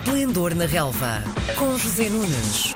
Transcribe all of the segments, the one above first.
Esplendor na Relva, com José Nunes.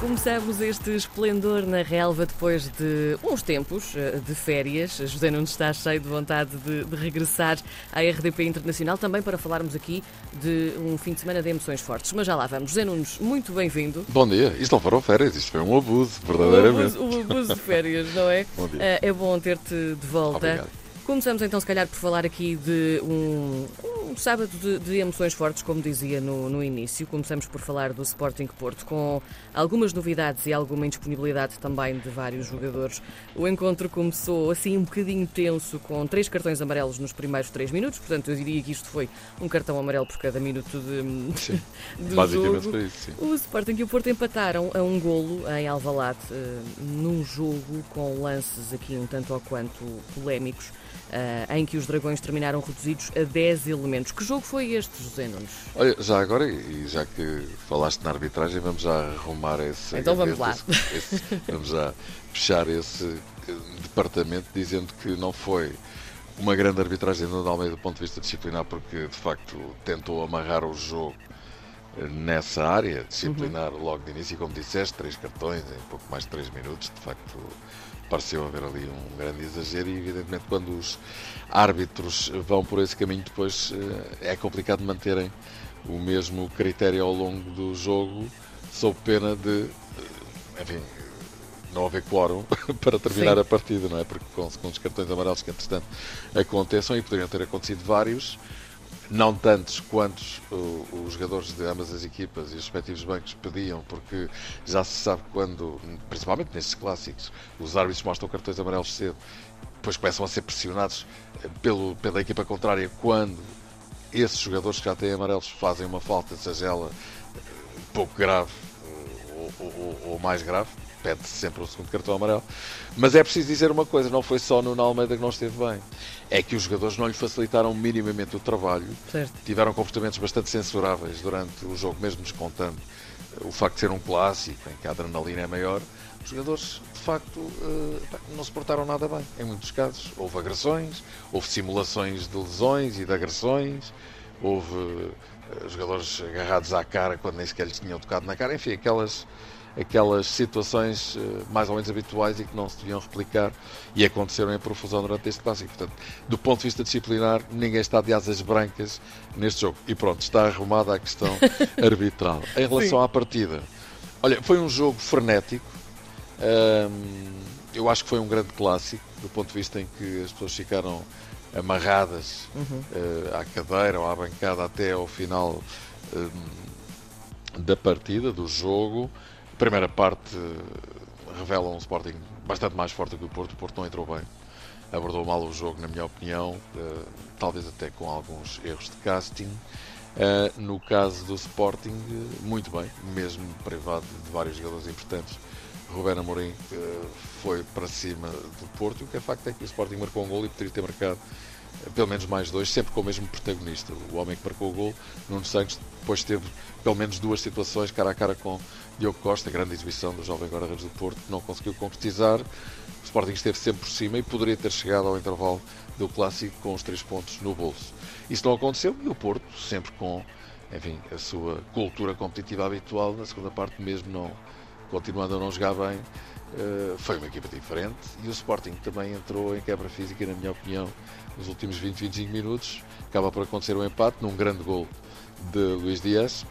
Começamos este esplendor na relva depois de uns tempos eh, de férias. José Nunes está cheio de vontade de, de, regressar à RDP Internacional, também para falarmos aqui de um fim de semana de emoções fortes. Mas já lá vamos. José Nunes, muito bem-vindo. Bom dia. Isto não foram férias, isto foi um abuso, verdadeiramente. Um abuso, um abuso de férias, não é? Bom dia. Eh, é bom ter-te de volta. Obrigado. Começamos então, se calhar, por falar aqui de um, um sábado de, de, emoções fortes, como dizia no, no, início. Começamos por falar do Sporting Porto, com algumas novidades e alguma indisponibilidade também de vários jogadores. O encontro começou assim um bocadinho tenso, com três cartões amarelos nos primeiros três minutos, portanto, eu diria que isto foi um cartão amarelo por cada minuto de, sim, de basicamente jogo. Foi isso, sim. O Sporting e o Porto empataram a um golo em Alvalade, uh, num jogo com lances aqui um tanto ou quanto polémicos uh, em que os Dragões terminaram reduzidos a 10 elementos. Que jogo foi este, José Nunes? Olha, já agora, e já que falaste na arbitragem, vamos já arrumar esse. Então vamos lá. Esse, esse, vamos já fechar esse departamento dizendo que não foi uma grande arbitragem no Almeida do ponto de vista disciplinar, porque de facto tentou amarrar o jogo nessa área, disciplinar uhum. logo de início, e como disseste, três cartões em pouco mais de três minutos, de facto pareceu haver ali um grande exagero e evidentemente quando os árbitros vão por esse caminho depois eh, é complicado manterem o mesmo critério ao longo do jogo sob pena de eh, enfim, não haver quórum para terminar Sim. a partida, não é? Porque com, com os cartões amarelos que entretanto aconteçam e poderiam ter acontecido vários não tantos quantos os jogadores de ambas as equipas e os respectivos bancos pediam, porque já se sabe quando, principalmente nestes clássicos, os árbitros mostram cartões amarelos cedo, depois começam a ser pressionados eh, pelo, pela equipa contrária quando esses jogadores que já têm amarelos fazem uma falta, seja ela eh, pouco grave eh, ou, ou, ou mais grave, pede-se sempre o segundo cartão amarelo. Mas é preciso dizer uma coisa: não foi só no Almeida que não esteve bem. É que os jogadores não lhe facilitaram minimamente o trabalho. Certo. Tiveram comportamentos bastante censuráveis durante o jogo, mesmo descontando o facto de ser um clássico, em que a adrenalina é maior. Os jogadores, de facto, não se portaram nada bem. Em muitos casos, houve agressões, houve simulações de lesões e de agressões, houve jogadores agarrados à cara quando nem sequer lhes tinham tocado na cara. Enfim, aquelas aquelas situações uh, mais ou menos habituais e que não se deviam replicar e aconteceram em profusão durante este clássico. Portanto, do ponto de vista disciplinar, ninguém está de asas brancas neste jogo. E pronto, está arrumada a questão arbitral. Em relação Sim. à partida, olha, foi um jogo frenético. Um, eu acho que foi um grande clássico, do ponto de vista em que as pessoas ficaram amarradas uhum. uh, à cadeira ou à bancada até ao final um, da partida, do jogo primeira parte revela um Sporting bastante mais forte que o Porto. O Porto não entrou bem, abordou mal o jogo, na minha opinião, uh, talvez até com alguns erros de casting. Uh, no caso do Sporting, muito bem, mesmo privado de vários jogadores importantes. Ruben Amorim foi para cima do Porto e o que é facto é que o Sporting marcou um gol e poderia ter marcado pelo menos mais dois, sempre com o mesmo protagonista. O homem que marcou o gol, Nuno Santos, depois teve pelo menos duas situações cara a cara com Diogo Costa, grande exibição do jovem guarda-redes do Porto, que não conseguiu concretizar. O Sporting esteve sempre por cima e poderia ter chegado ao intervalo do clássico com os três pontos no bolso. Isso não aconteceu e o Porto, sempre com enfim, a sua cultura competitiva habitual, na segunda parte mesmo não continuando a não jogar bem, uh, foi uma equipa diferente e o Sporting também entrou em quebra física, na minha opinião, nos últimos 20, 25 minutos. Acaba por acontecer um empate num grande gol de Luís Dias.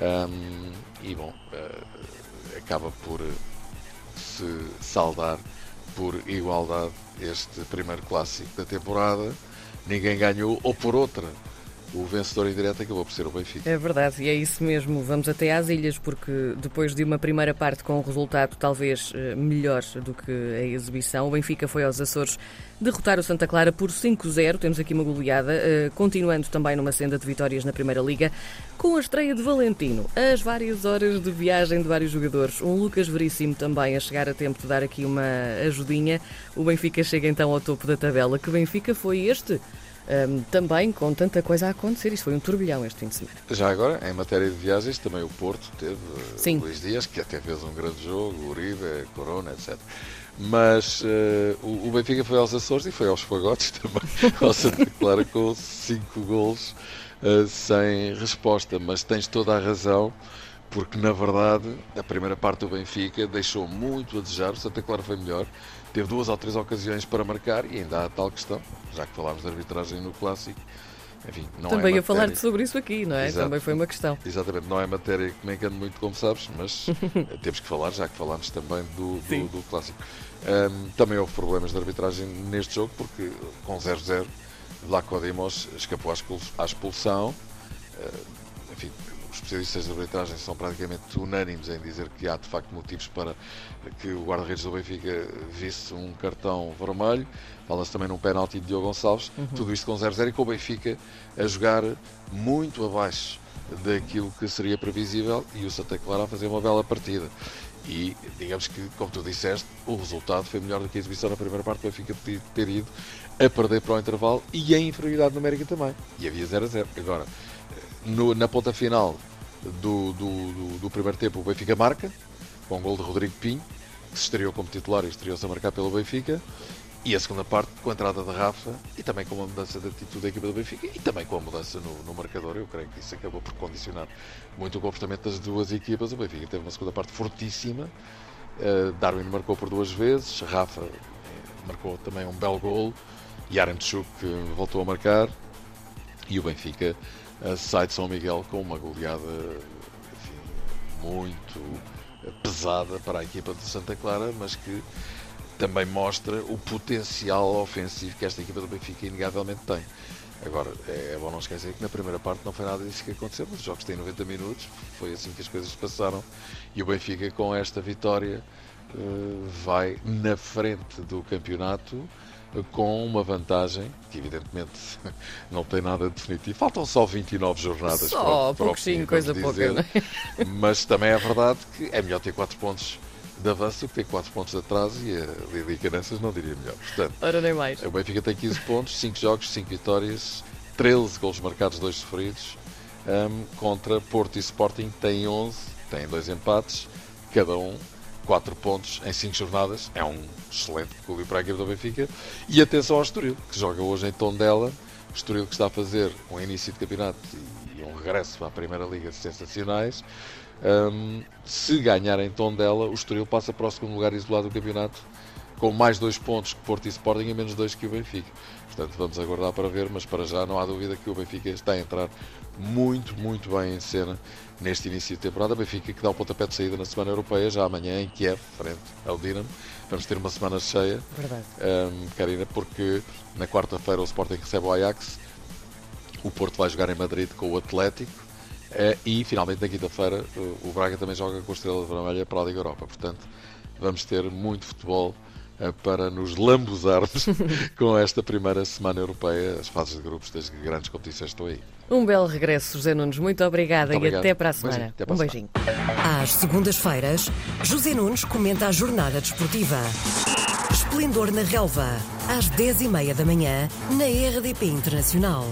Um, e bom, uh, acaba por se saldar por igualdade este primeiro clássico da temporada. Ninguém ganhou, ou por outra, o vencedor indireto acabou por ser o Benfica. É verdade, e é isso mesmo. Vamos até às ilhas, porque depois de uma primeira parte com um resultado talvez eh, melhor do que a exibição, o Benfica foi aos Açores derrotar o Santa Clara por 5-0. Temos aqui uma goleada, eh, continuando também numa senda de vitórias na Primeira Liga, com a estreia de Valentino. As várias horas de viagem de vários jogadores. Um Lucas Veríssimo também a chegar a tempo de dar aqui uma ajudinha. O Benfica chega então ao topo da tabela. Que Benfica foi este? Um, também com tanta coisa a acontecer. Isto foi um turbilhão este fim de semana. Já agora, em matéria de viagens, também o Porto teve Sim. Luís Dias, que até fez um grande jogo, Uribe, Corona, etc. Mas uh, o, Benfica foi aos Açores e foi aos Fagotes também, ao Santa Clara, com cinco gols uh, sem resposta, mas tens toda a razão porque na verdade a primeira parte do Benfica deixou muito a desejar, o Santa Clara foi melhor, teve duas ou três ocasiões para marcar e ainda há tal questão, já que falámos de arbitragem no clássico. Enfim, não Também é ia falar sobre isso aqui, não é? Exato. Também foi uma questão. Exatamente, não é matéria que me encanta muito, como sabes, mas temos que falar, já que falámos também do, do, do clássico. Um, também houve problemas de arbitragem neste jogo, porque com 0-0, Vlaco Dimos escapou à expulsão. Uh, enfim, especialistas de arbitragem são praticamente unânimes em dizer que há de facto motivos para que o guarda-redes do Benfica visse um cartão vermelho. Fala-se também num penalti de Diogo Gonçalves. Uhum. Tudo isto com 0-0 e com o Benfica a jogar muito abaixo daquilo que seria previsível e o Santa Clara a fazer uma bela partida. E digamos que, como tu disseste, o resultado foi melhor do que a exibição na primeira parte. O Benfica ter ido a perder para o intervalo e a inferioridade numérica também. E havia 0 a 0. Agora, no, na ponta final do, do, do, do, primeiro tempo, o Benfica marca, com o gol de Rodrigo Pinho, que se estreou como titular e estreou-se a marcar pelo Benfica. E a segunda parte com a entrada de Rafa e também com a mudança de atitude da equipa do Benfica e também com a mudança no, no, marcador. Eu creio que isso acabou por condicionar muito o comportamento das duas equipas. O Benfica teve uma segunda parte fortíssima. Uh, Darwin marcou por duas vezes, Rafa eh, marcou também um belo gol e Arenchuk voltou a marcar. E o Benfica sai de São Miguel com uma goleada enfim, muito pesada para a equipa de Santa Clara, mas que também mostra o potencial ofensivo que esta equipa do Benfica inegavelmente tem. Agora, é bom não esquecer que na primeira parte não foi nada disso que aconteceu, mas os jogos têm 90 minutos, foi assim que as coisas passaram, e o Benfica com esta vitória vai na frente do campeonato com uma vantagem que evidentemente não tem nada definitivo. Faltam só 29 jornadas só, para, para fim, coisa dizer, pouca. É? Mas também é verdade que é melhor ter 4 pontos de avanço do que ter 4 pontos de atraso e a Liga Canessas não diria melhor. Portanto, Ora, nem mais. O Benfica tem 15 pontos, 5 jogos, 5 vitórias, 13 gols marcados, 2 sofridos. Um, contra Porto e Sporting tem 11, tem 2 empates, cada um 4 pontos em 5 jornadas. É um excelente clube para a equipe do Benfica. E atenção ao Estoril, que joga hoje em Tondela. O Estoril que está a fazer um início de campeonato e um regresso à Primeira Liga sensacionais. Um, se ganhar em Tondela, o Estoril passa para o segundo lugar isolado do campeonato com mais dois pontos que Porto e Sporting e menos dois que o Benfica. Portanto, vamos aguardar para ver, mas para já não há dúvida que o Benfica está a entrar muito, muito bem em cena neste início de temporada. Benfica que dá o pontapé de saída na Semana Europeia, já amanhã em Kiev, frente ao Dinamo. Vamos ter uma semana cheia. Um, Karina, porque na quarta-feira o Sporting recebe o Ajax, o Porto vai jogar em Madrid com o Atlético uh, e finalmente na quinta-feira o Braga também joga com a Estrela Vermelha para a Liga Europa. Portanto, vamos ter muito futebol para nos lambuzarmos com esta primeira semana europeia. As fases de grupos das grandes competições estão aí. Um belo regresso, José Nunes. Muito obrigada Muito e até para a semana. Beijinho, para um beijinho. Às segundas-feiras, José Nunes comenta a jornada desportiva. Esplendor na Relva, às 10h30 da manhã, na RDP Internacional.